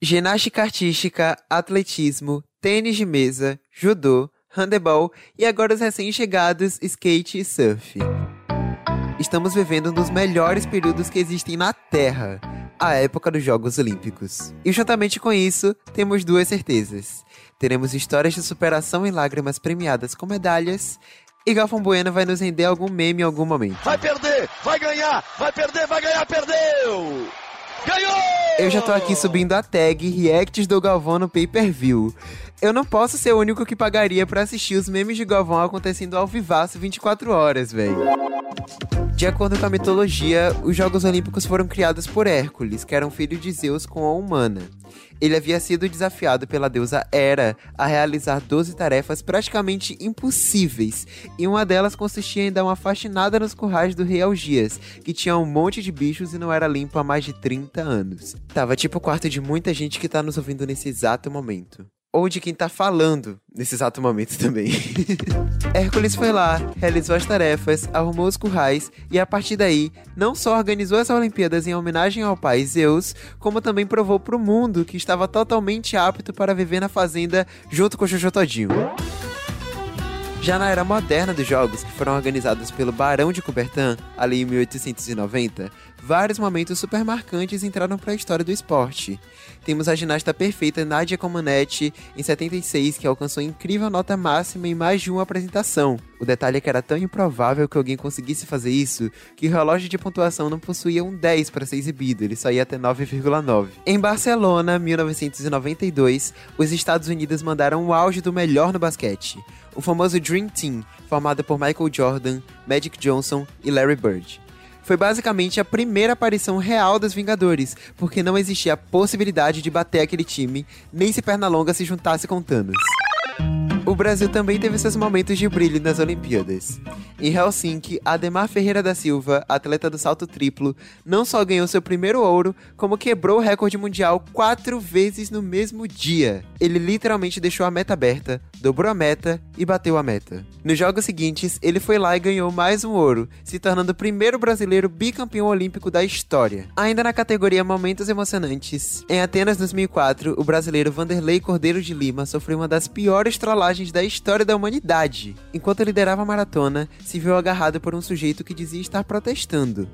ginástica artística, atletismo, tênis de mesa, judô, handebol e agora os recém-chegados skate e surf. Estamos vivendo um dos melhores períodos que existem na Terra, a época dos Jogos Olímpicos. E juntamente com isso, temos duas certezas. Teremos histórias de superação e lágrimas premiadas com medalhas e Galvão Bueno vai nos render algum meme em algum momento. Vai perder, vai ganhar, vai perder, vai ganhar, perdeu! Ganhou! Eu já tô aqui subindo a tag Reacts do Galvão no pay-per-view. Eu não posso ser o único que pagaria para assistir os memes de Galvão acontecendo ao vivaço 24 horas, velho. De acordo com a mitologia, os Jogos Olímpicos foram criados por Hércules, que era um filho de Zeus com a humana. Ele havia sido desafiado pela deusa Hera a realizar 12 tarefas praticamente impossíveis, e uma delas consistia em dar uma faxinada nos currais do rei Algias, que tinha um monte de bichos e não era limpo há mais de 30 anos. Tava tipo o quarto de muita gente que tá nos ouvindo nesse exato momento ou de quem tá falando nesse exato momento também. Hércules foi lá, realizou as tarefas, arrumou os currais e a partir daí não só organizou as Olimpíadas em homenagem ao pai Zeus, como também provou pro mundo que estava totalmente apto para viver na fazenda junto com o Jojo Todinho. Já na era moderna dos jogos, que foram organizados pelo Barão de Coubertin, ali em 1890, vários momentos super marcantes entraram para a história do esporte. Temos a ginasta perfeita Nadia Comaneci, em 76, que alcançou incrível nota máxima em mais de uma apresentação. O detalhe é que era tão improvável que alguém conseguisse fazer isso, que o relógio de pontuação não possuía um 10 para ser exibido, ele só ia até 9,9. Em Barcelona, 1992, os Estados Unidos mandaram o auge do melhor no basquete o famoso Dream Team, formado por Michael Jordan, Magic Johnson e Larry Bird. Foi basicamente a primeira aparição real dos Vingadores, porque não existia a possibilidade de bater aquele time, nem se Pernalonga se juntasse com Thanos. O Brasil também teve seus momentos de brilho nas Olimpíadas. Em Helsinki, Ademar Ferreira da Silva, atleta do salto triplo, não só ganhou seu primeiro ouro, como quebrou o recorde mundial quatro vezes no mesmo dia. Ele literalmente deixou a meta aberta, dobrou a meta e bateu a meta. Nos jogos seguintes, ele foi lá e ganhou mais um ouro, se tornando o primeiro brasileiro bicampeão olímpico da história. Ainda na categoria Momentos Emocionantes, em Atenas 2004, o brasileiro Vanderlei Cordeiro de Lima sofreu uma das piores trollagens da história da humanidade. Enquanto liderava a maratona, se viu agarrado por um sujeito que dizia estar protestando.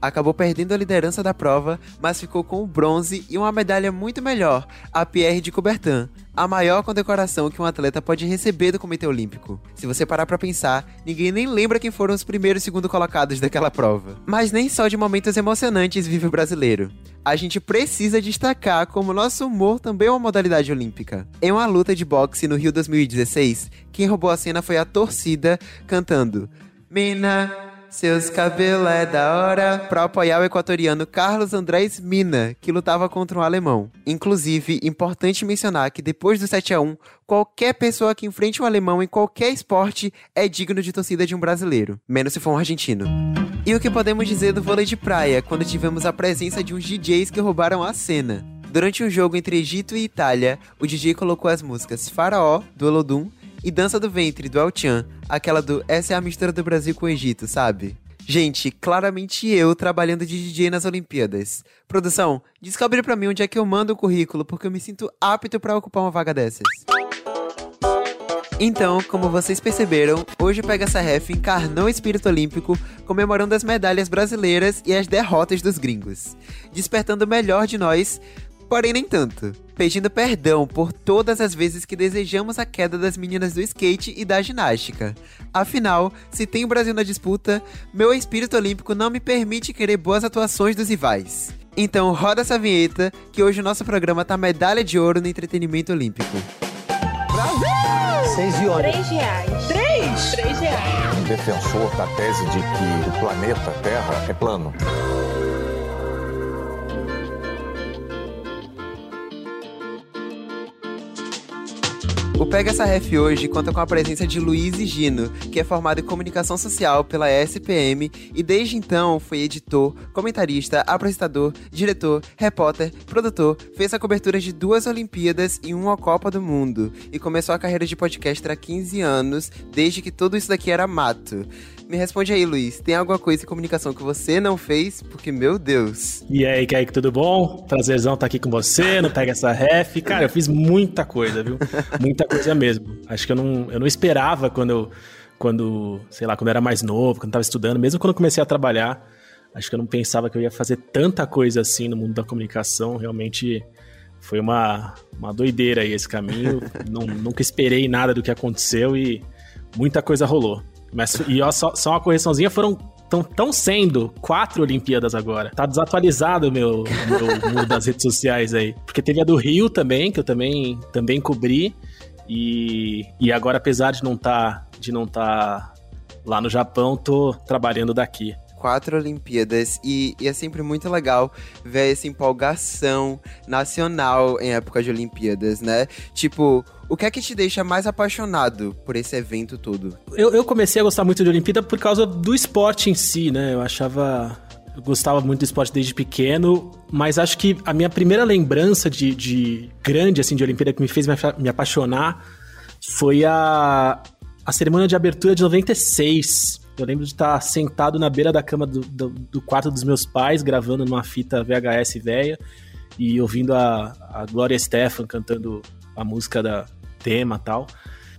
Acabou perdendo a liderança da prova, mas ficou com o bronze e uma medalha muito melhor, a Pierre de Coubertin, a maior condecoração que um atleta pode receber do Comitê Olímpico. Se você parar para pensar, ninguém nem lembra quem foram os primeiros e segundo colocados daquela prova. Mas nem só de momentos emocionantes vive o brasileiro. A gente precisa destacar como nosso humor também é uma modalidade olímpica. Em uma luta de boxe no Rio 2016, quem roubou a cena foi a torcida cantando Mina, seus cabelos é da hora, para apoiar o equatoriano Carlos Andrés Mina, que lutava contra um alemão. Inclusive, importante mencionar que depois do 7 a 1 qualquer pessoa que enfrente um alemão em qualquer esporte é digno de torcida de um brasileiro, menos se for um argentino. E o que podemos dizer do vôlei de praia, quando tivemos a presença de uns DJs que roubaram a cena? Durante um jogo entre Egito e Itália, o DJ colocou as músicas Faraó, do Olodum, e Dança do Ventre, do El aquela do Essa é a mistura do Brasil com o Egito, sabe? Gente, claramente eu trabalhando de DJ nas Olimpíadas. Produção, descobre para mim onde é que eu mando o currículo, porque eu me sinto apto para ocupar uma vaga dessas. Então, como vocês perceberam, hoje Pega essa Ref encarnou o espírito olímpico, comemorando as medalhas brasileiras e as derrotas dos gringos, despertando o melhor de nós porém nem tanto. Pedindo perdão por todas as vezes que desejamos a queda das meninas do skate e da ginástica. Afinal, se tem o Brasil na disputa, meu espírito olímpico não me permite querer boas atuações dos rivais. Então roda essa vinheta, que hoje o nosso programa tá medalha de ouro no entretenimento olímpico. Brasil! Seis iones. Três reais. Três? Três reais. defensor da tese de que o planeta Terra é plano. O Pega essa Ref hoje conta com a presença de Luiz e Gino, que é formado em comunicação social pela SPM e desde então foi editor, comentarista, apresentador, diretor, repórter, produtor, fez a cobertura de duas Olimpíadas e uma Copa do Mundo e começou a carreira de podcaster há 15 anos, desde que tudo isso daqui era mato. Me responde aí, Luiz. Tem alguma coisa em comunicação que você não fez? Porque, meu Deus. E aí, Kaique, tudo bom? Prazerzão estar aqui com você, não pega essa ref. Cara, eu fiz muita coisa, viu? Muita coisa mesmo. Acho que eu não, eu não esperava quando eu, quando, sei lá, quando eu era mais novo, quando eu tava estudando, mesmo quando eu comecei a trabalhar, acho que eu não pensava que eu ia fazer tanta coisa assim no mundo da comunicação. Realmente foi uma, uma doideira aí esse caminho. não, nunca esperei nada do que aconteceu e muita coisa rolou. Mas, e ó, só, só uma correçãozinha, foram Estão tão sendo quatro Olimpíadas agora. Tá desatualizado o meu, meu mundo das redes sociais aí. Porque teve a do Rio também, que eu também, também cobri. E, e agora, apesar de não estar tá, de não tá lá no Japão, tô trabalhando daqui quatro Olimpíadas e, e, é sempre muito legal ver essa empolgação nacional em época de Olimpíadas, né? Tipo, o que é que te deixa mais apaixonado por esse evento todo? Eu, eu comecei a gostar muito de Olimpíada por causa do esporte em si, né? Eu achava. Gostava muito do esporte desde pequeno, mas acho que a minha primeira lembrança de, de grande, assim, de Olimpíada que me fez me, me apaixonar foi a, a cerimônia de abertura de 96 eu lembro de estar sentado na beira da cama do, do, do quarto dos meus pais, gravando numa fita VHS velha e ouvindo a, a Gloria Stefan cantando a música da tema tal.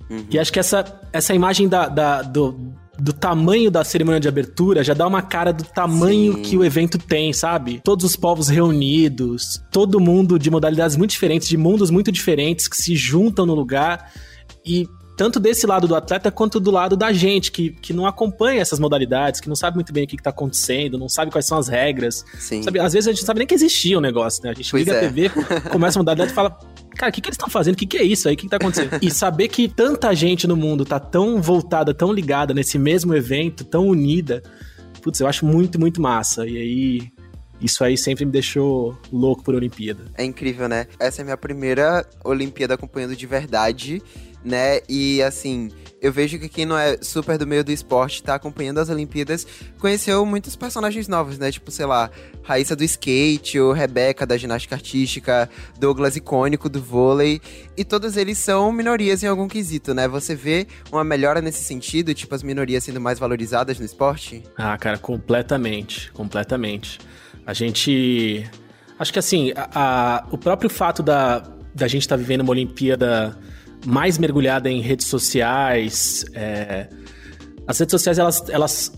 Uhum. E acho que essa, essa imagem da, da, do, do tamanho da cerimônia de abertura já dá uma cara do tamanho Sim. que o evento tem, sabe? Todos os povos reunidos, todo mundo de modalidades muito diferentes, de mundos muito diferentes que se juntam no lugar. E tanto desse lado do atleta quanto do lado da gente, que, que não acompanha essas modalidades, que não sabe muito bem o que, está acontecendo, não sabe quais são as regras. Sim. Sabe, às vezes a gente não sabe nem que existia o um negócio, né? A gente pois liga é. a TV, começa a modalidade e fala. Cara, o que, que eles estão fazendo? O que, que é isso aí? O que, que tá acontecendo? e saber que tanta gente no mundo tá tão voltada, tão ligada nesse mesmo evento, tão unida, putz, eu acho muito, muito massa. E aí, isso aí sempre me deixou louco por Olimpíada. É incrível, né? Essa é a minha primeira Olimpíada acompanhando de verdade né? E assim, eu vejo que quem não é super do meio do esporte, tá acompanhando as Olimpíadas, conheceu muitos personagens novos, né? Tipo, sei lá, Raíssa do skate, ou Rebeca da ginástica artística, Douglas icônico do vôlei, e todos eles são minorias em algum quesito, né? Você vê uma melhora nesse sentido, tipo as minorias sendo mais valorizadas no esporte? Ah, cara, completamente, completamente. A gente acho que assim, a, a, o próprio fato da, da gente estar tá vivendo uma Olimpíada mais mergulhada em redes sociais. É... As redes sociais, elas, elas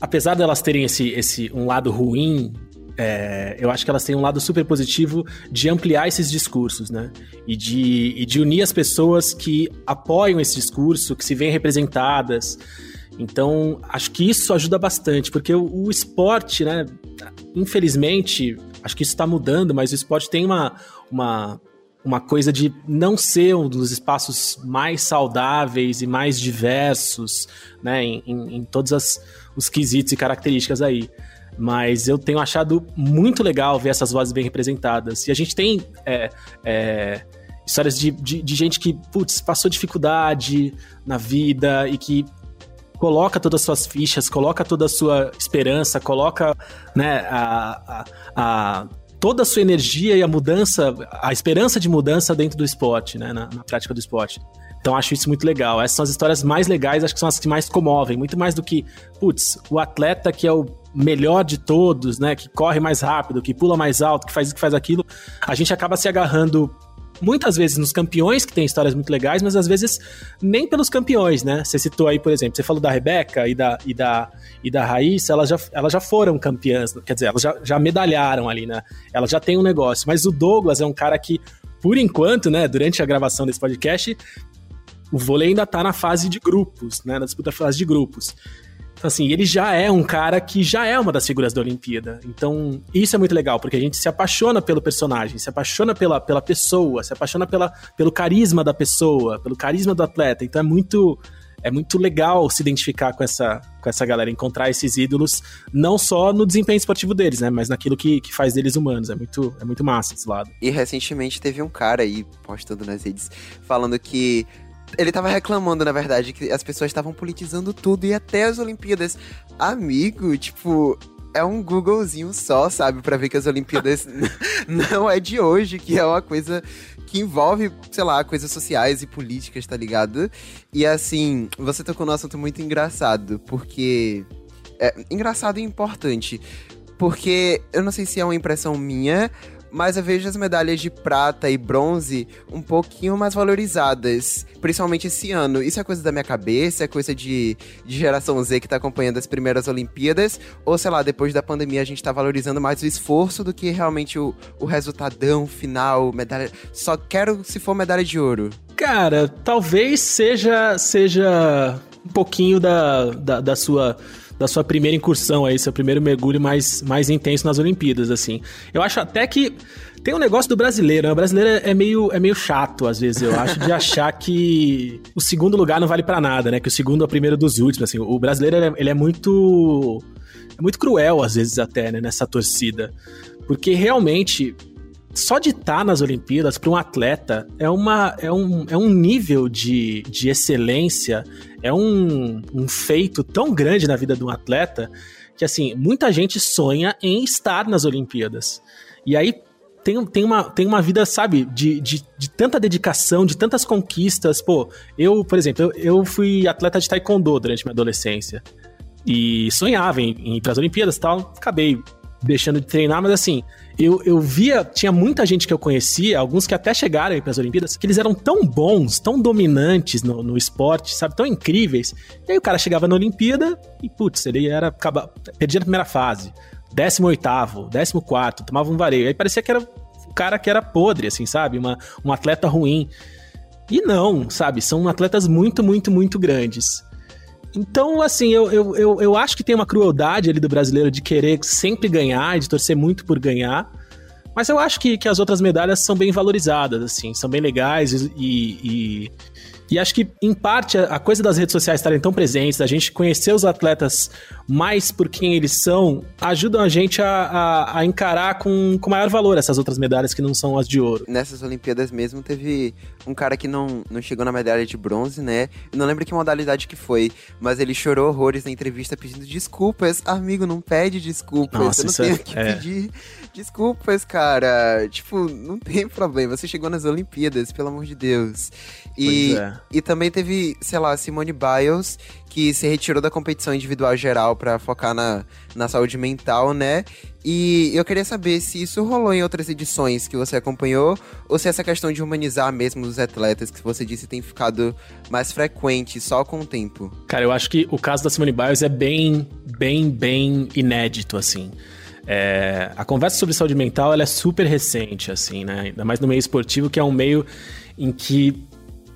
apesar de elas terem esse, esse um lado ruim, é, eu acho que elas têm um lado super positivo de ampliar esses discursos, né? E de, e de unir as pessoas que apoiam esse discurso, que se veem representadas. Então, acho que isso ajuda bastante, porque o, o esporte, né? Infelizmente, acho que isso está mudando, mas o esporte tem uma, uma uma coisa de não ser um dos espaços mais saudáveis e mais diversos, né, em, em, em todos as, os quesitos e características aí. Mas eu tenho achado muito legal ver essas vozes bem representadas. E a gente tem é, é, histórias de, de, de, gente que, putz, passou dificuldade na vida e que coloca todas as suas fichas, coloca toda a sua esperança, coloca né, a, a, a toda a sua energia e a mudança, a esperança de mudança dentro do esporte, né? Na, na, prática do esporte. Então acho isso muito legal. Essas são as histórias mais legais, acho que são as que mais comovem, muito mais do que, putz, o atleta que é o melhor de todos, né? Que corre mais rápido, que pula mais alto, que faz isso, que faz aquilo. A gente acaba se agarrando muitas vezes nos campeões, que tem histórias muito legais, mas às vezes nem pelos campeões, né? Você citou aí, por exemplo, você falou da Rebeca e da, e da, e da Raíssa, elas já, elas já foram campeãs, quer dizer, elas já, já medalharam ali, né? Elas já têm um negócio. Mas o Douglas é um cara que, por enquanto, né, durante a gravação desse podcast, o vôlei ainda tá na fase de grupos, né? Na disputa fase de grupos. Assim, ele já é um cara que já é uma das figuras da Olimpíada. Então, isso é muito legal, porque a gente se apaixona pelo personagem, se apaixona pela, pela pessoa, se apaixona pela, pelo carisma da pessoa, pelo carisma do atleta. Então, é muito. é muito legal se identificar com essa, com essa galera, encontrar esses ídolos, não só no desempenho esportivo deles, né? Mas naquilo que, que faz deles humanos. É muito, é muito massa esse lado. E recentemente teve um cara aí, postando nas redes, falando que ele tava reclamando, na verdade, que as pessoas estavam politizando tudo e até as Olimpíadas. Amigo, tipo, é um Googlezinho só, sabe? para ver que as Olimpíadas não é de hoje, que é uma coisa que envolve, sei lá, coisas sociais e políticas, tá ligado? E assim, você tocou num assunto muito engraçado, porque. É engraçado e importante. Porque eu não sei se é uma impressão minha, mas eu vejo as medalhas de prata e bronze um pouquinho mais valorizadas, principalmente esse ano. Isso é coisa da minha cabeça, é coisa de, de geração Z que tá acompanhando as primeiras Olimpíadas, ou sei lá, depois da pandemia a gente tá valorizando mais o esforço do que realmente o, o resultadão final, medalha. Só quero se for medalha de ouro. Cara, talvez seja, seja um pouquinho da, da, da sua da sua primeira incursão aí, seu primeiro mergulho mais, mais intenso nas Olimpíadas, assim. Eu acho até que tem um negócio do brasileiro, né? O brasileiro é meio, é meio chato, às vezes, eu acho, de achar que o segundo lugar não vale para nada, né? Que o segundo é o primeiro dos últimos, assim. O brasileiro, ele é, ele é muito... É muito cruel, às vezes, até, né? Nessa torcida. Porque, realmente, só de estar nas Olimpíadas para um atleta é, uma, é, um, é um nível de, de excelência, é um, um feito tão grande na vida de um atleta que, assim, muita gente sonha em estar nas Olimpíadas. E aí tem, tem, uma, tem uma vida, sabe, de, de, de tanta dedicação, de tantas conquistas. Pô, eu, por exemplo, eu, eu fui atleta de taekwondo durante minha adolescência. E sonhava em, em ir para as Olimpíadas e tal. Acabei deixando de treinar, mas assim, eu, eu via, tinha muita gente que eu conhecia, alguns que até chegaram para as Olimpíadas, que eles eram tão bons, tão dominantes no, no esporte, sabe, tão incríveis. E aí o cara chegava na Olimpíada e, putz, ele era, acaba, perdia na primeira fase, 18 14 tomava um vareio. Aí parecia que era o cara que era podre, assim, sabe, Uma, um atleta ruim. E não, sabe, são atletas muito, muito, muito grandes. Então, assim, eu, eu, eu, eu, acho que tem uma crueldade ali do brasileiro de querer sempre ganhar, de torcer muito por ganhar. Mas eu acho que, que as outras medalhas são bem valorizadas, assim, são bem legais e, e, e acho que, em parte, a coisa das redes sociais estarem tão presentes, a gente conhecer os atletas mais por quem eles são, ajudam a gente a, a, a, encarar com, com maior valor essas outras medalhas que não são as de ouro. Nessas Olimpíadas mesmo, teve um cara que não, não chegou na medalha de bronze, né? Eu não lembro que modalidade que foi, mas ele chorou horrores na entrevista pedindo desculpas. Amigo, não pede desculpas. Nossa, eu não tenho é, que é. pedir desculpas, cara. Tipo, não tem problema. Você chegou nas Olimpíadas, pelo amor de Deus. E, é. E também teve, sei lá, Simone Biles, que se retirou da competição individual geral para focar na, na saúde mental, né? E eu queria saber se isso rolou em outras edições que você acompanhou, ou se essa questão de humanizar mesmo os atletas, que você disse tem ficado mais frequente só com o tempo. Cara, eu acho que o caso da Simone Biles é bem, bem, bem inédito, assim. É, a conversa sobre saúde mental ela é super recente, assim, né? Ainda mais no meio esportivo, que é um meio em que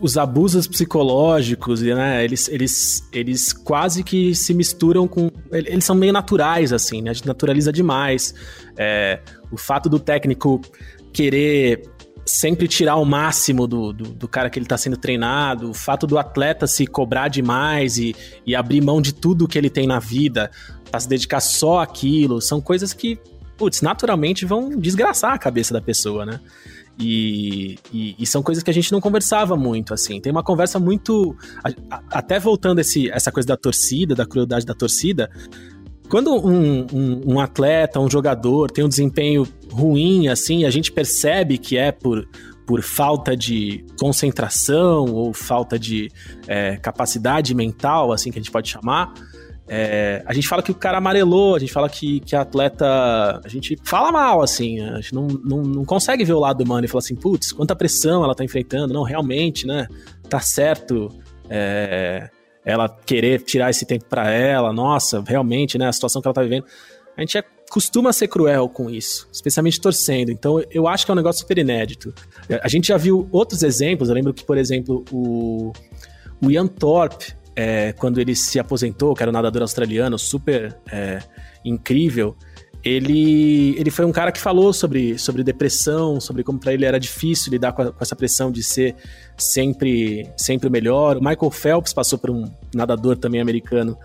os abusos psicológicos, né? Eles, eles, eles quase que se misturam com. Eles são meio naturais, assim, né? A gente naturaliza demais. É, o fato do técnico querer sempre tirar o máximo do, do, do cara que ele está sendo treinado, o fato do atleta se cobrar demais e, e abrir mão de tudo que ele tem na vida para se dedicar só àquilo, são coisas que, putz, naturalmente vão desgraçar a cabeça da pessoa, né? E, e, e, são coisas que a gente não conversava muito, assim. Tem uma conversa muito. A, a, até voltando esse, essa coisa da torcida, da crueldade da torcida. Quando um, um, um, atleta, um jogador tem um desempenho ruim, assim, a gente percebe que é por, por falta de concentração ou falta de é, capacidade mental, assim, que a gente pode chamar. É, a gente fala que o cara amarelou, a gente fala que, que atleta. A gente fala mal, assim. A gente não, não, não consegue ver o lado humano e falar assim, putz, quanta pressão ela tá enfrentando. Não, realmente, né? Tá certo. É, ela querer tirar esse tempo para ela, nossa, realmente, né? A situação que ela tá vivendo. A gente é, costuma ser cruel com isso, especialmente torcendo. Então, eu acho que é um negócio super inédito. A gente já viu outros exemplos. Eu lembro que, por exemplo, o, o Ian Thorpe é, quando ele se aposentou, que era um nadador australiano super é, incrível, ele, ele foi um cara que falou sobre, sobre depressão, sobre como para ele era difícil lidar com, a, com, essa pressão de ser sempre, sempre o melhor. O Michael Phelps passou por um nadador também americano.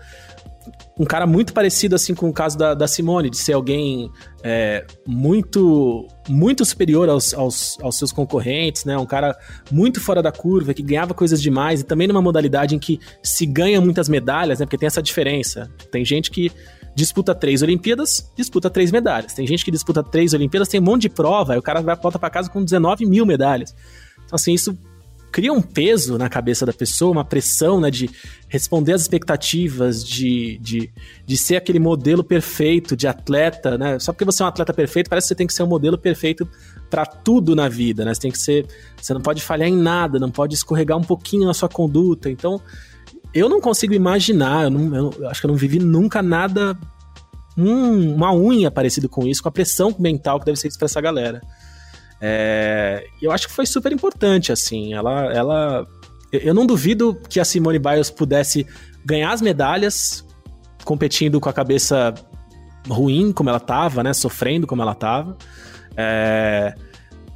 Um cara muito parecido assim com o caso da, da Simone, de ser alguém é, muito muito superior aos, aos, aos, seus concorrentes, né? Um cara muito fora da curva, que ganhava coisas demais, e também numa modalidade em que se ganha muitas medalhas, né? Porque tem essa diferença. Tem gente que disputa três Olimpíadas, disputa três medalhas. Tem gente que disputa três Olimpíadas, tem um monte de prova, aí o cara vai volta para casa com 19 mil medalhas. Então, assim, isso cria um peso na cabeça da pessoa, uma pressão, né, de responder às expectativas, de, de, de ser aquele modelo perfeito de atleta, né? Só porque você é um atleta perfeito, parece que você tem que ser um modelo perfeito para tudo na vida, né? Você tem que ser, você não pode falhar em nada, não pode escorregar um pouquinho na sua conduta. Então, eu não consigo imaginar, eu, não, eu acho que eu não vivi nunca nada, um, uma unha parecido com isso, com a pressão mental que deve ser isso pra essa galera. É, eu acho que foi super importante, assim. Ela, ela. Eu não duvido que a Simone Biles pudesse ganhar as medalhas competindo com a cabeça ruim como ela tava, né? Sofrendo como ela tava. É,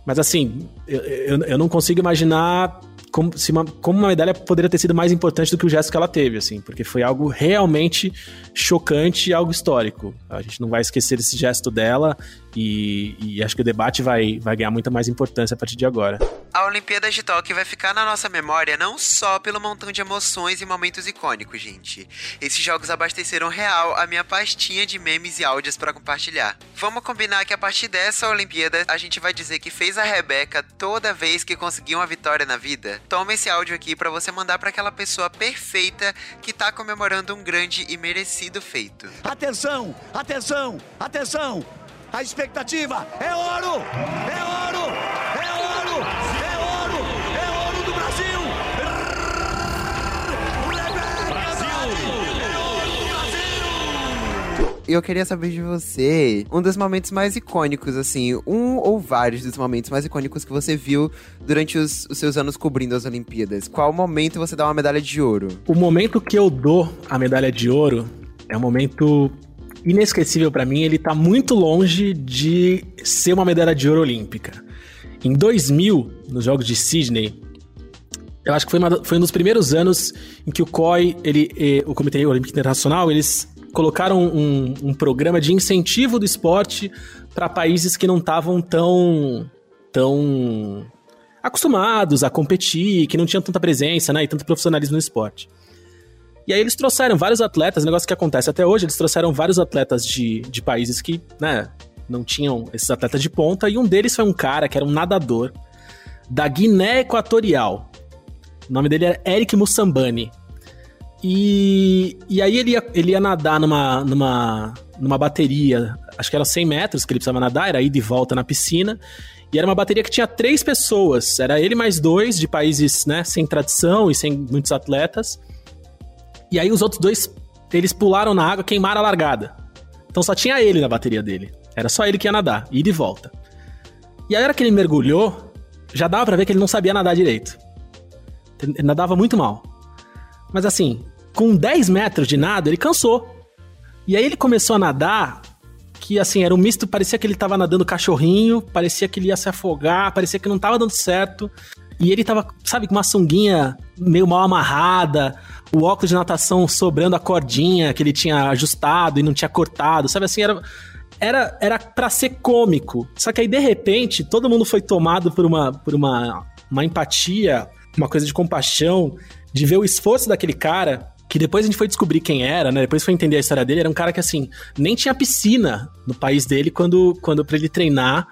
mas assim, eu, eu, eu não consigo imaginar como, se uma, como uma medalha poderia ter sido mais importante do que o gesto que ela teve, assim, porque foi algo realmente chocante e algo histórico. A gente não vai esquecer esse gesto dela e, e, acho que o debate vai, vai ganhar muita mais importância a partir de agora. A Olimpíada de Tóquio vai ficar na nossa memória não só pelo montão de emoções e momentos icônicos, gente. Esses jogos abasteceram real a minha pastinha de memes e áudios para compartilhar. Vamos combinar que a partir dessa Olimpíada a gente vai dizer que fez a Rebeca toda vez que conseguiu uma vitória na vida? Toma esse áudio aqui para você mandar para aquela pessoa perfeita que tá comemorando um grande e merecido feito. Atenção, atenção, atenção! A expectativa é ouro! É ouro! Eu queria saber de você um dos momentos mais icônicos, assim, um ou vários dos momentos mais icônicos que você viu durante os, os, seus anos cobrindo as Olimpíadas. Qual momento você dá uma medalha de ouro? O momento que eu dou a medalha de ouro é um momento inesquecível para mim, ele tá muito longe de ser uma medalha de ouro olímpica. Em 2000, nos Jogos de Sydney, eu acho que foi, uma, foi um dos primeiros anos em que o COI, ele, o Comitê Olímpico Internacional, eles colocaram um, um programa de incentivo do esporte para países que não estavam tão, tão acostumados a competir, que não tinham tanta presença né, e tanto profissionalismo no esporte. E aí eles trouxeram vários atletas, negócio que acontece até hoje, eles trouxeram vários atletas de, de países que, né, não tinham esses atletas de ponta, e um deles foi um cara que era um nadador da Guiné Equatorial. O nome dele era Eric Mussambani. E, e aí ele ia, ele ia nadar numa, numa, numa bateria, acho que era 100 metros que ele precisava nadar, era ida e volta na piscina. E era uma bateria que tinha três pessoas. Era ele mais dois de países né, sem tradição e sem muitos atletas. E aí os outros dois, eles pularam na água, queimaram a largada. Então só tinha ele na bateria dele. Era só ele que ia nadar, ir e volta. E a hora que ele mergulhou, já dava pra ver que ele não sabia nadar direito. Ele nadava muito mal. Mas assim, com 10 metros de nada, ele cansou. E aí ele começou a nadar, que assim, era um misto, parecia que ele tava nadando cachorrinho, parecia que ele ia se afogar, parecia que não tava dando certo. E ele tava, sabe, com uma sunguinha meio mal amarrada, o óculos de natação sobrando a cordinha que ele tinha ajustado e não tinha cortado, sabe assim, era era era para ser cômico. Só que aí de repente todo mundo foi tomado por uma por uma uma empatia, uma coisa de compaixão, de ver o esforço daquele cara que depois a gente foi descobrir quem era, né? Depois foi entender a história dele, era um cara que assim, nem tinha piscina no país dele quando quando para ele treinar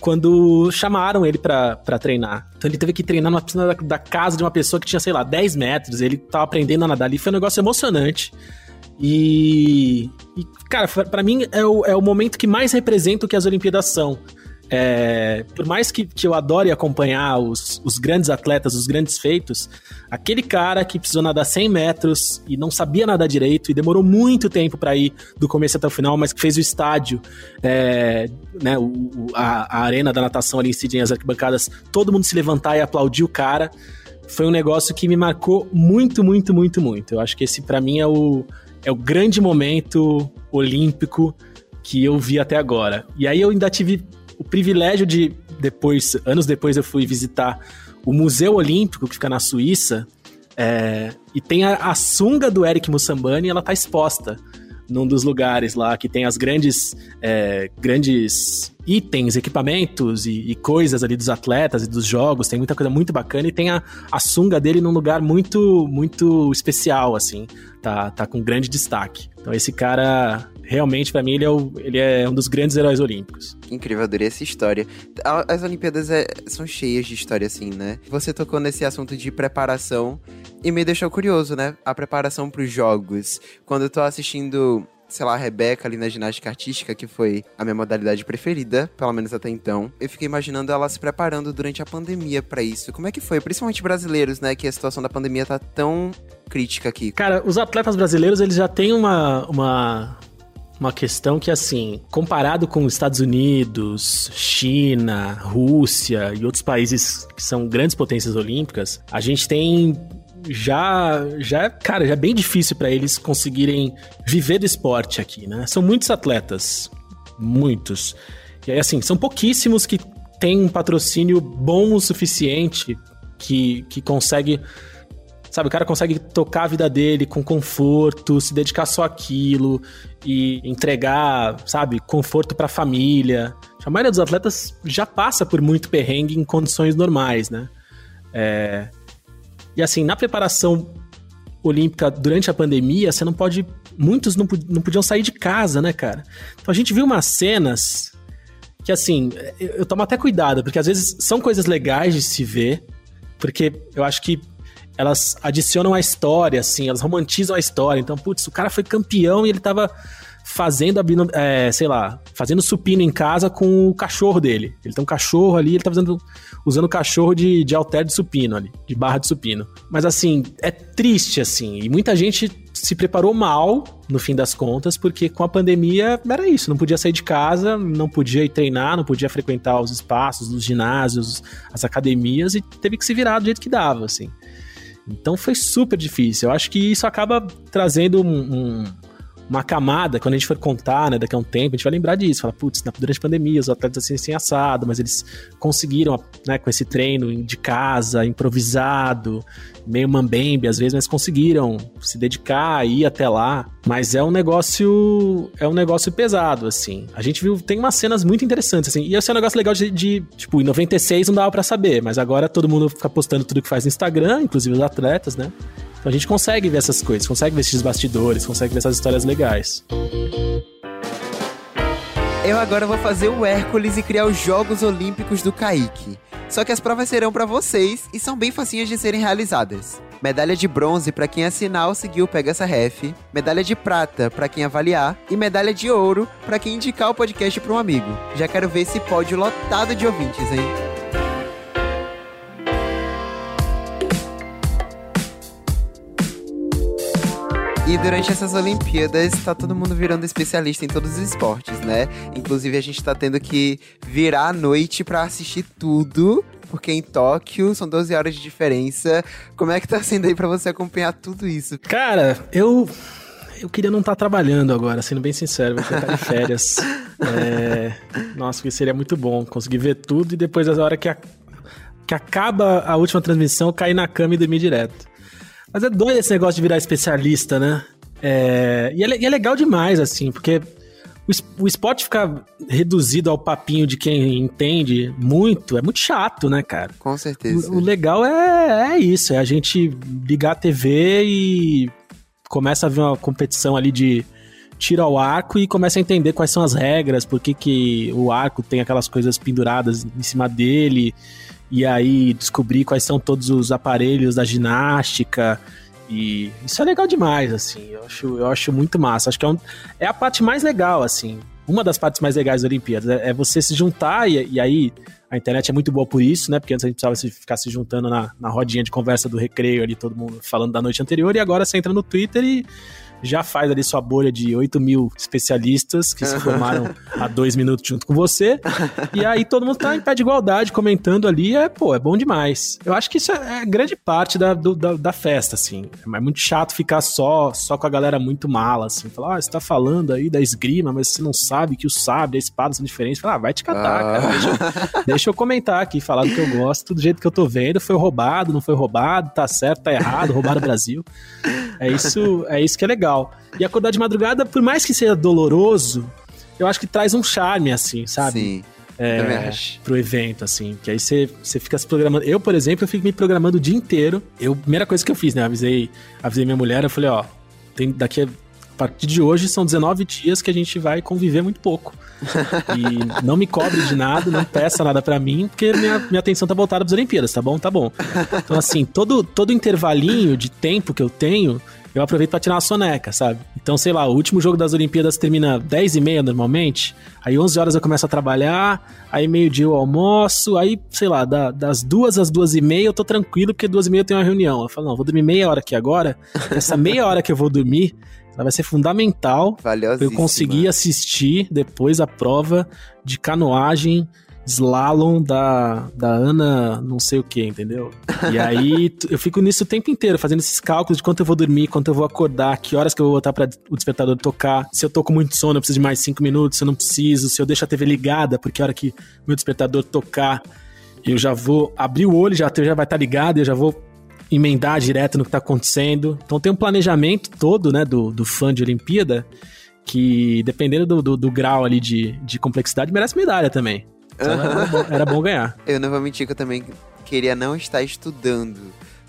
quando chamaram ele para treinar. Então ele teve que treinar numa piscina da, da, casa de uma pessoa que tinha, sei lá, 10 metros. Ele tava aprendendo a nadar ali. Foi um negócio emocionante. E, e cara, para mim é o, é o momento que mais representa o que as Olimpíadas são. É, por mais que, que eu adore acompanhar os, os grandes atletas, os grandes feitos, aquele cara que precisou nadar 100 metros e não sabia nadar direito e demorou muito tempo para ir do começo até o final, mas que fez o estádio, é, né, o, a, a, arena da natação ali em Sydney, as arquibancadas, todo mundo se levantar e aplaudir o cara, foi um negócio que me marcou muito, muito, muito, muito. Eu acho que esse para mim é o, é o grande momento olímpico que eu vi até agora. E aí eu ainda tive o privilégio de, depois, anos depois, eu fui visitar o Museu Olímpico, que fica na Suíça, é, e tem a, a, sunga do Eric Mussambani, ela tá exposta num dos lugares lá que tem as grandes, é, grandes itens, equipamentos e, e, coisas ali dos atletas e dos jogos. Tem muita coisa muito bacana e tem a, a sunga dele num lugar muito, muito especial, assim. Tá, tá com grande destaque. Então esse cara realmente, para mim, ele é, o, ele é um dos grandes heróis olímpicos. incrível, adorei essa história. As Olimpíadas é, são cheias de história, assim, né? Você tocou nesse assunto de preparação e me deixou curioso, né? A preparação para os jogos. Quando eu tô assistindo sei lá, a Rebeca ali na ginástica artística, que foi a minha modalidade preferida, pelo menos até então. Eu fiquei imaginando ela se preparando durante a pandemia para isso. Como é que foi? Principalmente brasileiros, né? Que a situação da pandemia tá tão crítica aqui. Cara, os atletas brasileiros, eles já têm uma, uma uma questão que, assim, comparado com os Estados Unidos, China, Rússia e outros países que são grandes potências olímpicas, a gente tem já, já, cara, já é bem difícil para eles conseguirem viver do esporte aqui, né? São muitos atletas, muitos. E aí, assim, são pouquíssimos que têm um patrocínio bom o suficiente que, que consegue Sabe, o cara consegue tocar a vida dele com conforto, se dedicar só àquilo e entregar, sabe, conforto para a família. A maioria dos atletas já passa por muito perrengue em condições normais, né? É... E assim, na preparação olímpica durante a pandemia, você não pode. Muitos não, não podiam sair de casa, né, cara? Então a gente viu umas cenas que, assim, eu tomo até cuidado, porque às vezes são coisas legais de se ver, porque eu acho que elas adicionam a história, assim, elas romantizam a história. Então, putz, o cara foi campeão e ele tava fazendo, é, sei lá, fazendo supino em casa com o cachorro dele. Ele tem um cachorro ali, ele tá fazendo, usando o cachorro de, de de supino ali, de barra de supino. Mas assim, é triste assim, e muita gente se preparou mal, no fim das contas, porque com a pandemia era isso, não podia sair de casa, não podia ir treinar, não podia frequentar os espaços, os ginásios, as academias, e teve que se virar do jeito que dava, assim. Então foi super difícil. Eu acho que isso acaba trazendo um, um, uma camada, quando a gente for contar, né, daqui a um tempo, a gente vai lembrar disso. Fala, putz, durante a pandemia, os atletas assim, assim assado, mas eles conseguiram, né, com esse treino de casa, improvisado, meio mambembe às vezes, mas conseguiram se dedicar, ir até lá. Mas é um negócio, é um negócio pesado, assim. A gente viu, tem umas cenas muito interessantes, assim. E esse é um negócio legal de, de tipo, em 96 não dava para saber, mas agora todo mundo fica postando tudo que faz no Instagram, inclusive os atletas, né? Então a gente consegue ver essas coisas, consegue ver esses bastidores, consegue ver essas histórias legais. Eu agora vou fazer o Hércules e criar os Jogos Olímpicos do Kaique. Só que as provas serão para vocês e são bem facinhas de serem realizadas. Medalha de bronze para quem assinar ou seguir o Pega essa Ref, medalha de prata para quem avaliar e medalha de ouro para quem indicar o podcast para um amigo. Já quero ver esse pódio lotado de ouvintes, hein? E durante essas Olimpíadas, tá todo mundo virando especialista em todos os esportes, né? Inclusive, a gente tá tendo que virar a noite para assistir tudo, porque em Tóquio são 12 horas de diferença. Como é que tá sendo aí pra você acompanhar tudo isso? Cara, eu. Eu queria não estar tá trabalhando agora, sendo bem sincero, queria estar em férias. é... Nossa, que seria muito bom conseguir ver tudo e depois, na hora que, a... que acaba a última transmissão, cair na cama e dormir direto. Mas é doido esse negócio de virar especialista, né? É, e, é, e, é, legal demais, assim, porque o, o esporte ficar reduzido ao papinho de quem entende muito é muito chato, né, cara? Com certeza. O, o legal é, é isso, é a gente ligar a TV e começa a ver uma competição ali de tiro ao arco e começa a entender quais são as regras, por que, que o arco tem aquelas coisas penduradas em cima dele, e aí descobrir quais são todos os aparelhos da ginástica. E isso é legal demais, assim. Eu acho, eu acho muito massa. Acho que é, um, é a parte mais legal, assim. Uma das partes mais legais das Olimpíadas é, é você se juntar e, e, aí a internet é muito boa por isso, né? Porque antes a gente precisava ficar se juntando na, na rodinha de conversa do recreio ali, todo mundo falando da noite anterior, e agora você entra no Twitter e já faz ali sua bolha de 8 mil especialistas que se formaram há dois minutos junto com você. E aí todo mundo tá em pé de igualdade, comentando ali, é, pô, é bom demais. Eu acho que isso é, é grande parte da, do, da, da, festa, assim. É muito chato ficar só, só com a galera muito mala, assim. Falar, ah, você tá falando aí da esgrima, mas você não sabe que o sabre e a espada são diferentes. Falar, ah, vai te catar, ah. cara. Deixa eu, deixa eu comentar aqui, falar do que eu gosto, do jeito que eu tô vendo. Foi roubado, não foi roubado, tá certo, tá errado, roubaram o Brasil. É isso, é isso que é legal. E acordar de madrugada, por mais que seja doloroso, eu acho que traz um charme, assim, sabe? Sim. É, pro evento, assim. Que aí você, você fica se programando. Eu, por exemplo, eu fico me programando o dia inteiro. Eu, primeira coisa que eu fiz, né? Avisei, avisei minha mulher, eu falei, ó, tem, daqui a, a partir de hoje são 19 dias que a gente vai conviver muito pouco. E não me cobre de nada, não peça nada para mim, porque minha, minha atenção tá voltada pras Olimpíadas, tá bom? Tá bom. Então, assim, todo, todo intervalinho de tempo que eu tenho, eu aproveito para tirar uma soneca, sabe? Então, sei lá, o último jogo das Olimpíadas termina 10 e meia normalmente, aí 11 horas eu começo a trabalhar, aí meio-dia eu almoço, aí, sei lá, da, das duas às duas e meia eu tô tranquilo, porque duas e meia eu tenho uma reunião. Eu falo, não, vou dormir meia hora aqui agora, essa meia hora que eu vou dormir, ela vai ser fundamental para eu conseguir assistir depois a prova de canoagem slalom da, da Ana não sei o que, entendeu? E aí eu fico nisso o tempo inteiro, fazendo esses cálculos de quanto eu vou dormir, quanto eu vou acordar, que horas que eu vou botar para o despertador tocar, se eu tô com muito sono, eu preciso de mais cinco minutos, se eu não preciso, se eu deixo a TV ligada, porque a hora que meu despertador tocar, eu já vou abrir o olho, já, já vai estar tá ligado, eu já vou emendar direto no que tá acontecendo. Então tem um planejamento todo, né, do, do fã de Olimpíada, que dependendo do, do, do grau ali de, de complexidade, merece medalha também. Então era, bom, era bom ganhar. Eu não vou mentir que eu também queria não estar estudando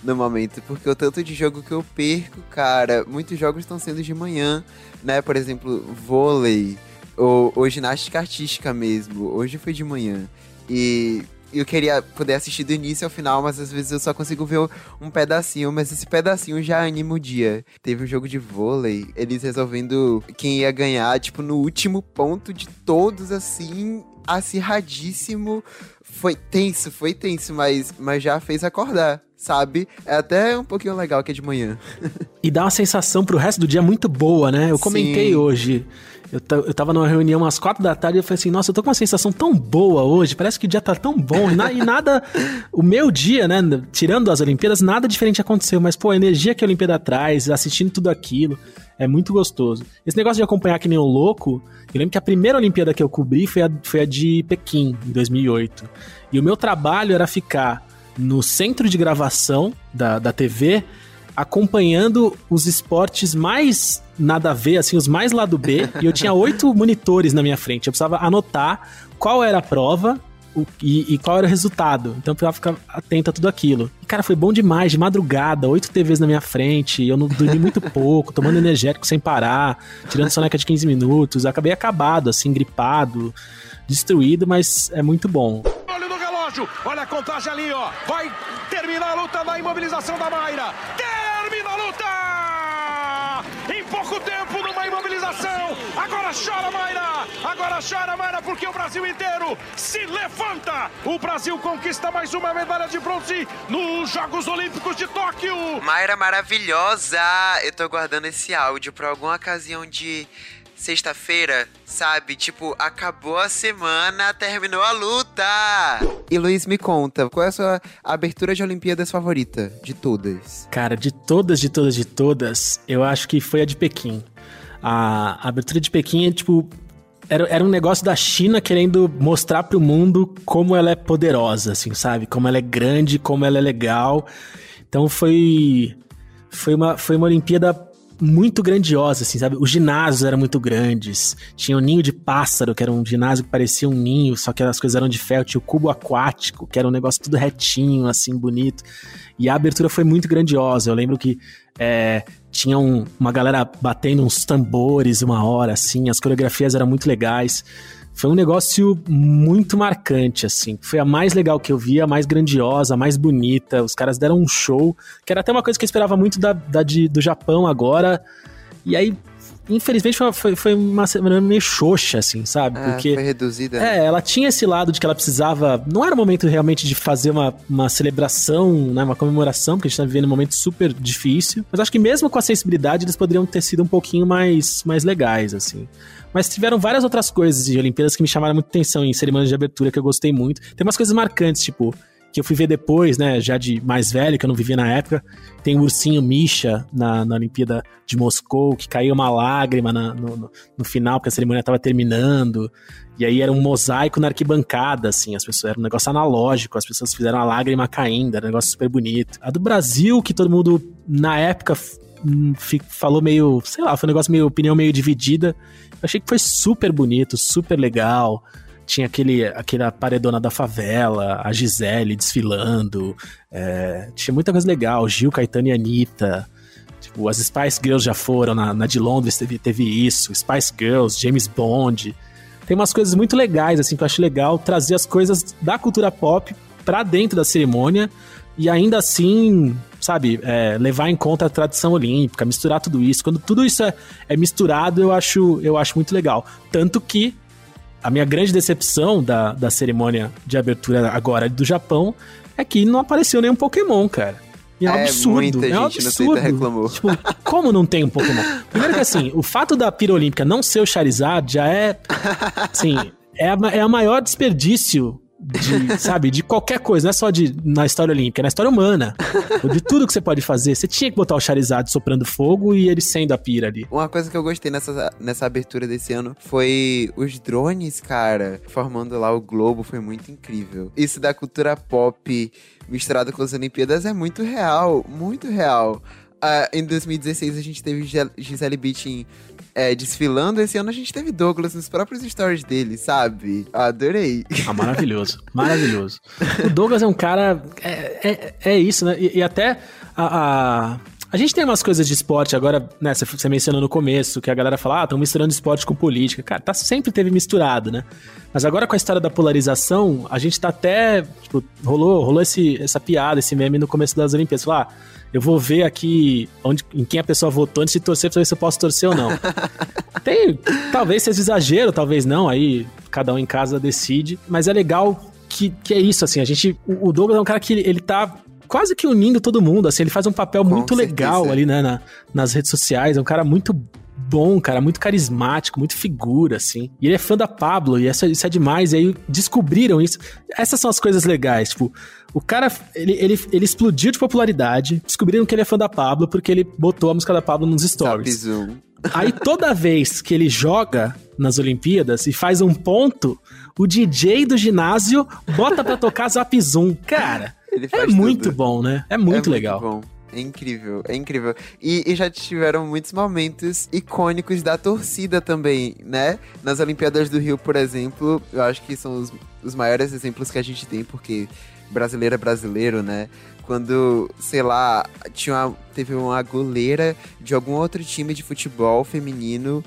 no momento, porque o tanto de jogo que eu perco, cara, muitos jogos estão sendo de manhã, né? Por exemplo, vôlei ou, ou ginástica artística mesmo. Hoje foi de manhã. E eu queria poder assistir do início ao final, mas às vezes eu só consigo ver um pedacinho, mas esse pedacinho já anima o dia. Teve um jogo de vôlei, eles resolvendo quem ia ganhar, tipo, no último ponto de todos, assim, acirradíssimo. Foi tenso, foi tenso, mas, mas já fez acordar, sabe? É até um pouquinho legal que é de manhã. e dá uma sensação pro resto do dia muito boa, né? Eu comentei Sim. hoje. Eu, eu tava numa reunião às quatro da tarde e eu falei assim, nossa, eu tô com uma sensação tão boa hoje, parece que o dia tá tão bom. E, na, e nada, o meu dia, né, tirando as Olimpíadas, nada diferente aconteceu. Mas, pô, a energia que a Olimpíada traz, assistindo tudo aquilo, é muito gostoso. Esse negócio de acompanhar que nem um louco, eu lembro que a primeira Olimpíada que eu cobri foi a, foi a de Pequim, em 2008. E o meu trabalho era ficar no centro de gravação da, da TV acompanhando os esportes mais nada a ver, assim, os mais lado B, e eu tinha oito monitores na minha frente. Eu precisava anotar qual era a prova o, e, e, qual era o resultado. Então eu precisava ficar atento a tudo aquilo. E, cara, foi bom demais, de madrugada, oito TVs na minha frente, eu não dormi muito pouco, tomando energético sem parar, tirando soneca de 15 minutos. Eu acabei acabado, assim, gripado, destruído, mas é muito bom. Olha no relógio, olha a contagem ali, ó. Vai terminar a luta da imobilização da Mayra. Termina a luta! Em pouco tempo, numa imobilização. Agora chora, Mayra! Agora chora, Mayra, porque o Brasil inteiro se levanta. O Brasil conquista mais uma medalha de bronze nos Jogos Olímpicos de Tóquio. Mayra maravilhosa! Eu tô guardando esse áudio pra alguma ocasião de sexta-feira, sabe? Tipo, acabou a semana, terminou a luta! E Luiz, me conta, qual é a sua abertura de Olimpíadas favorita? De todas? Cara, de todas, de todas, de todas, eu acho que foi a de Pequim. A abertura de Pequim é tipo. Era, era um negócio da China querendo mostrar pro mundo como ela é poderosa, assim, sabe? Como ela é grande, como ela é legal. Então foi. Foi uma, foi uma Olimpíada muito grandiosa, assim, sabe? Os ginásios eram muito grandes. Tinha o ninho de pássaro, que era um ginásio que parecia um ninho, só que as coisas eram de ferro. Tinha o cubo aquático, que era um negócio tudo retinho, assim, bonito. E a abertura foi muito grandiosa. Eu lembro que é, tinha um, uma galera batendo uns tambores uma hora, assim. As coreografias eram muito legais. Foi um negócio muito marcante, assim. Foi a mais legal que eu vi, a mais grandiosa, a mais bonita. Os caras deram um show, que era até uma coisa que eu esperava muito da, da de, do Japão agora. E aí infelizmente foi, foi, foi uma semana meio xoxa, assim, sabe? É, Porque. foi reduzida. né? É, ela tinha esse lado de que ela precisava. Não era o momento realmente de fazer uma, uma celebração, né, uma comemoração, porque a gente tá vivendo um momento super difícil. Mas acho que mesmo com a sensibilidade, eles poderiam ter sido um pouquinho mais, mais legais, assim. Mas tiveram várias outras coisas de Olimpíadas que me chamaram muita atenção em cerimônias de abertura que eu gostei muito. Tem umas coisas marcantes, tipo, que eu fui ver depois, né, já de mais velho, que eu não vivia na época. Tem o ursinho Misha na, na Olimpíada de Moscou, que caiu uma lágrima na- no, no, final, porque a cerimônia tava terminando. E aí era um mosaico na arquibancada, assim, as pessoas, era um negócio analógico, as pessoas fizeram a lágrima caindo, era um negócio super bonito. A do Brasil, que todo mundo, na época, hum, falou meio, sei lá, foi um negócio meio, opinião meio dividida. Eu achei que foi super bonito, super legal. Tinha aquele, aquela paredona da favela, a Gisele desfilando. é, tinha muita coisa legal. Gil, Caetano e Anitta. Tipo, as Spice Girls já foram, na, na de Londres teve, teve isso. Spice Girls, James Bond. Tem umas coisas muito legais, assim, que eu acho legal trazer as coisas da cultura pop pra dentro da cerimônia e ainda assim, sabe, é, levar em conta a tradição olímpica, misturar tudo isso. Quando tudo isso é, é misturado, eu acho, eu acho muito legal. Tanto que a minha grande decepção da, da cerimônia de abertura agora do Japão é que não apareceu nenhum Pokémon, cara. E é um É, absurdo. muita é um gente no absurdo. Twitter reclamou. Tipo, como não tem um Pokémon? Primeiro que assim, o fato da Pira Olímpica não ser o Charizard já é. Assim, é a, é a maior desperdício de, sabe, de qualquer coisa, não é só de, na história olímpica, é na história humana. De tudo que você pode fazer. Você tinha que botar o Charizard soprando fogo e ele sendo a pira ali. Uma coisa que eu gostei nessa, nessa abertura desse ano foi os drones, cara, formando lá o globo, foi muito incrível. Isso da cultura pop misturado com as Olimpíadas é muito real, muito real. Ah, em 2016 a gente teve Gisele Bündchen é, desfilando, esse ano a gente teve Douglas nos próprios stories dele, sabe? Adorei. Ah, maravilhoso, maravilhoso. O Douglas é um cara. É, é, é isso, né? E, e até a, a. a gente tem umas coisas de esporte agora, né? Você, mencionou no começo, que a galera fala, ah, estão misturando esporte com política. Cara, tá sempre teve misturado, né? Mas agora com a história da polarização, a gente tá até. Tipo, rolou, rolou esse, essa piada, esse meme no começo das Olimpíadas. Falar, ah, eu vou ver aqui onde, em quem a pessoa votou antes de torcer pra ver se eu posso torcer ou não. Tem, talvez seja exagero, talvez não, aí cada um em casa decide, mas é legal que, que é isso, assim, a gente, o o Douglas é um cara que ele, ele tá quase que unindo todo mundo, assim, ele faz um papel muito legal certeza. ali, né, na- nas redes sociais, é um cara muito bom, cara, muito carismático, muito figura, assim. E ele é fã da Pablo, e essa, isso é demais, e aí descobriram isso. Essas são as coisas legais, tipo, o cara, ele, ele, ele explodiu de popularidade, descobriram que ele é fã da Pablo porque ele botou a música da Pablo nos stories. Zoom. Aí toda vez que ele joga nas Olimpíadas e faz um ponto, o DJ do ginásio bota pra tocar Zap Zoom. Cara, Ele é faz muito tudo. bom, né? É muito legal. bom. É incrível, é incrível. E, e já tiveram muitos momentos icônicos da torcida também, né? Nas Olimpíadas do Rio, por exemplo, eu acho que são os, os maiores exemplos que a gente tem, porque brasileiro é brasileiro, né? Quando, sei lá, tinha uma- teve uma goleira de algum outro time de futebol feminino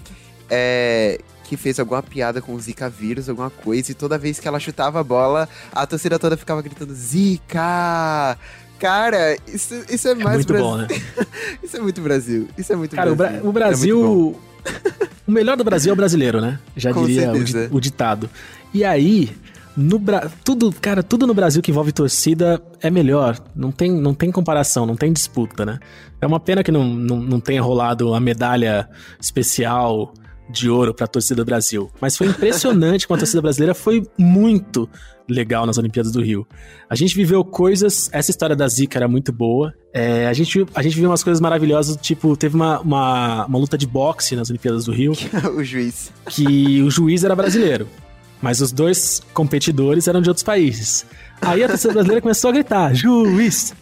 é, que fez alguma piada com o Zika vírus, alguma coisa, e toda vez que ela chutava a bola, a torcida toda ficava gritando Zika! Cara, isso, isso é É mais muito Brasil. bom, né? Isso é muito Brasil. Isso é muito Cara, o, Bra- Brasil. o Brasil. É o melhor do Brasil é o brasileiro, né? Já Com diria o, di- o ditado. E aí, no Bra... tudo, cara, tudo no Brasil que envolve torcida é melhor. Não tem, não tem comparação, não tem disputa, né? É uma pena que não, não, não tenha rolado a medalha especial de ouro pra torcida do Brasil. Mas foi impressionante como a torcida brasileira foi muito legal nas Olimpíadas do Rio. A gente viveu coisas. Essa história da Zika era muito boa. É, a, gente, viu- a gente viu umas coisas maravilhosas, tipo, teve uma, uma, uma luta de boxe nas Olimpíadas do Rio, o juiz. que o juiz era brasileiro. Mas os dois competidores eram de outros países. Aí a torcida brasileira começou a gritar: juiz!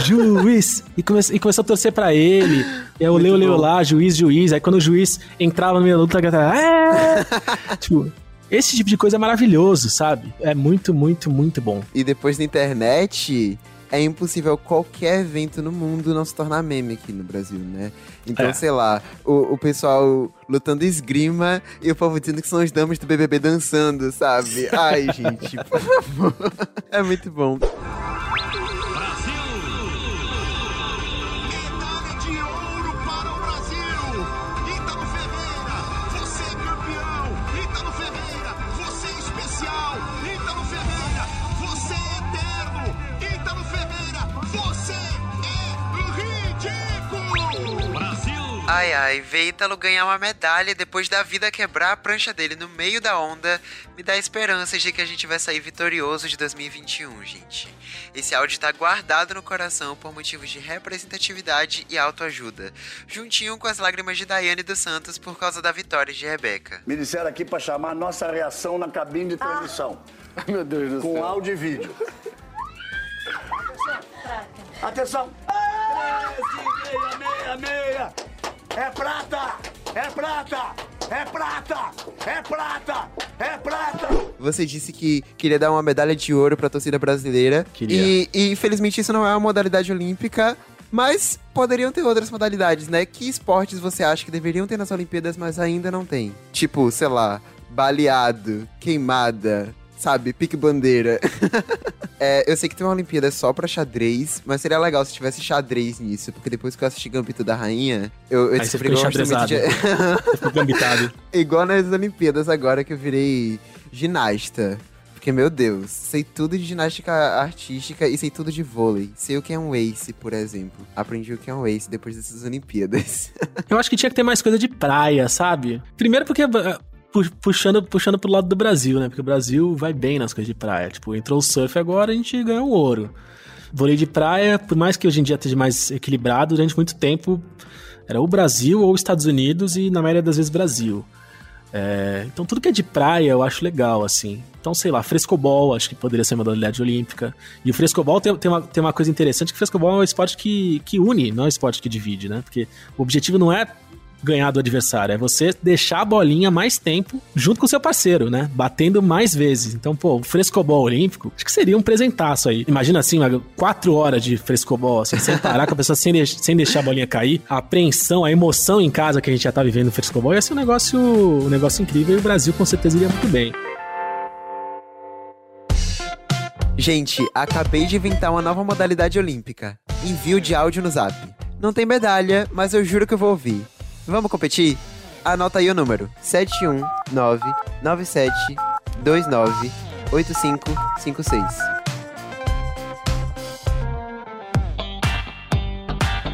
Juiz! E, come, e começou a torcer pra ele. E aí o Leo, Leo bom. lá, juiz, juiz. Aí quando o juiz entrava no meio da luta, gritava: "É!" tipo, esse tipo de coisa é maravilhoso, sabe? É muito, muito, muito bom. E depois da internet, é impossível qualquer evento no mundo não se tornar meme aqui no Brasil, né? Então, É. sei lá, o, o pessoal lutando esgrima e o povo dizendo que são as damas do BBB dançando, sabe? Ai, gente, por favor. É muito bom. Ai ai, ver Ítalo ganhar uma medalha depois da vida quebrar a prancha dele no meio da onda me dá esperanças de que a gente vai sair vitorioso de 2021, gente. Esse áudio tá guardado no coração por motivos de representatividade e autoajuda, juntinho com as lágrimas de Daiane dos Santos por causa da vitória de Rebeca. Me disseram aqui para chamar nossa reação na cabine de transmissão. Ah. Meu Deus do com céu. áudio e vídeo. Atenção! Meia, meia, meia! É prata! É prata! É prata! É prata! É prata! Você disse que queria dar uma medalha de ouro pra torcida brasileira. Queria. E, e infelizmente isso não é uma modalidade olímpica. Mas poderiam ter outras modalidades, né? Que esportes você acha que deveriam ter nas Olimpíadas, mas ainda não tem? Tipo, sei lá, baleado, queimada, sabe? Pique bandeira. É, eu sei que tem uma Olimpíada só pra xadrez, mas seria legal se tivesse xadrez nisso, porque depois que eu assisti Gambito da Rainha, eu, eu descobri que eu gosto muito de... Gambitado. Igual nas Olimpíadas agora que eu virei ginasta. Porque, meu Deus, sei tudo de ginástica artística e sei tudo de vôlei. Sei o que é um ace, por exemplo. Aprendi o que é um ace depois dessas Olimpíadas. Eu acho que tinha que ter mais coisa de praia, sabe? Primeiro porque puxando, puxando pro lado do Brasil, né? Porque o Brasil vai bem nas coisas de praia. Tipo, entrou o surf agora, a gente ganhou ouro. Vôlei de praia, por mais que hoje em dia esteja mais equilibrado, durante muito tempo era o Brasil ou os Estados Unidos e na maioria das vezes Brasil. É, então tudo que é de praia eu acho legal, assim. Então, sei lá, frescobol, acho que poderia ser uma modalidade olímpica. E o frescobol tem, tem, uma, tem uma coisa interessante, que o frescobol é um esporte que, que une, não é um esporte que divide, né? Porque o objetivo não é ganhar do adversário, é você deixar a bolinha mais tempo junto com o seu parceiro, né? Batendo mais vezes. Então, pô, o frescobol olímpico, acho que seria um presentaço aí. Imagina assim, quatro horas de frescobol, assim, sem parar, com a pessoa sem, deix- sem deixar a bolinha cair, a apreensão, a emoção em casa que a gente já tá vivendo no frescobol, ia ser um negócio, um negócio incrível e o Brasil com certeza iria muito bem. Gente, acabei de inventar uma nova modalidade olímpica. Envio de áudio no zap. Não tem medalha, mas eu juro que eu vou ouvir. Vamos competir? Anota aí o número: 71997298556.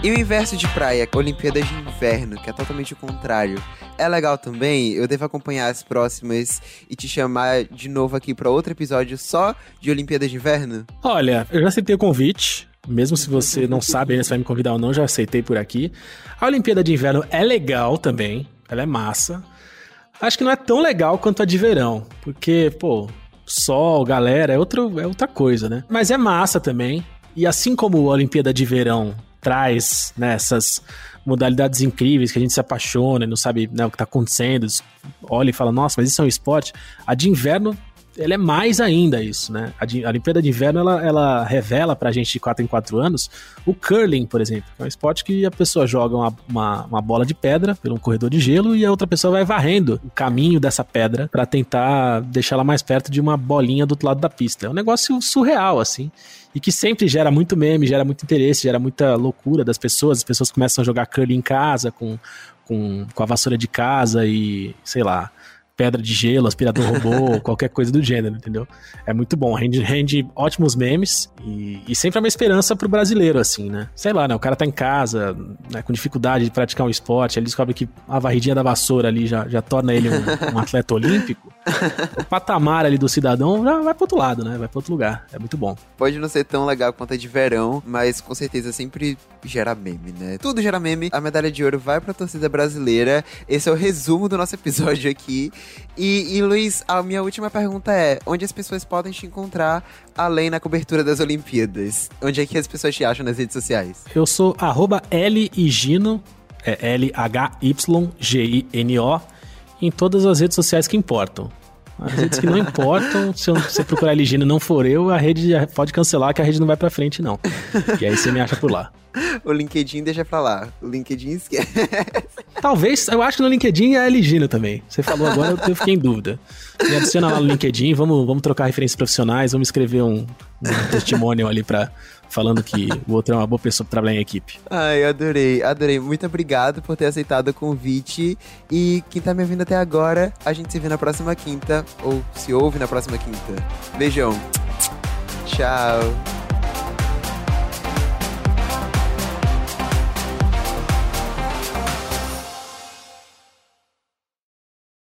E o inverso de praia, Olimpíadas de Inverno, que é totalmente o contrário. É legal também, eu devo acompanhar as próximas e te chamar de novo aqui pra outro episódio só de Olimpíadas de Inverno? Olha, eu já aceitei o convite. Mesmo se você não sabe ainda se vai me convidar ou não, já aceitei por aqui. A Olimpíada de Inverno é legal também. Ela é massa. Acho que não é tão legal quanto a de verão. Porque, pô, sol, galera, é, outro, é outra coisa, né? Mas é massa também. E assim como a Olimpíada de Verão traz né, essas modalidades incríveis que a gente se apaixona e não sabe né, o que tá acontecendo, olha e fala, nossa, mas isso é um esporte. A de inverno ela é mais ainda isso, né? A, a Olimpíada de Inverno, ela, ela revela pra gente de 4 em 4 anos o curling, por exemplo, é um esporte que a pessoa joga uma, uma, uma bola de pedra por um corredor de gelo e a outra pessoa vai varrendo o caminho dessa pedra pra tentar deixá-la mais perto de uma bolinha do outro lado da pista. É um negócio surreal, assim. E que sempre gera muito meme, gera muito interesse, gera muita loucura das pessoas. As pessoas começam a jogar curling em casa, com, com, com a vassoura de casa e, sei lá, pedra de gelo, aspirador robô, qualquer coisa do gênero, entendeu? É muito bom, rende, rende ótimos memes e, e sempre é uma esperança pro brasileiro, assim, né? Sei lá, né? O cara tá em casa, né, com dificuldade de praticar um esporte, ele descobre que a varridinha da vassoura ali já, já torna ele um, um atleta olímpico. O patamar ali do cidadão já vai pro outro lado, né? Vai pro outro lugar. É muito bom. Pode não ser tão legal quanto a de verão, mas com certeza sempre gera meme, né? Tudo gera meme. A medalha de ouro vai pra torcida brasileira. Esse é o resumo do nosso episódio aqui. E, e Luiz, a minha última pergunta é: onde as pessoas podem te encontrar além na cobertura das Olimpíadas? Onde é que as pessoas te acham nas redes sociais? Eu sou arroba é L-H-Y-G-I-N-O, em todas as redes sociais que importam. As redes que não importam, se você procurar Ligino e não for eu, a rede pode cancelar que a rede não vai pra frente, não. E aí você me acha por lá. O LinkedIn deixa pra lá. O LinkedIn esquece. Talvez, eu acho que no LinkedIn é Ligino também. Você falou agora, eu fiquei em dúvida. Me adiciona lá no LinkedIn, vamos, vamos trocar referências profissionais, vamos escrever um, um testemunho ali pra, falando que o outro é uma boa pessoa pra trabalhar em equipe. Ai, adorei, adorei. Muito obrigado por ter aceitado o convite. E quem tá me ouvindo até agora, a gente se vê na próxima quinta. Ou se ouve na próxima quinta. Beijão. Tchau.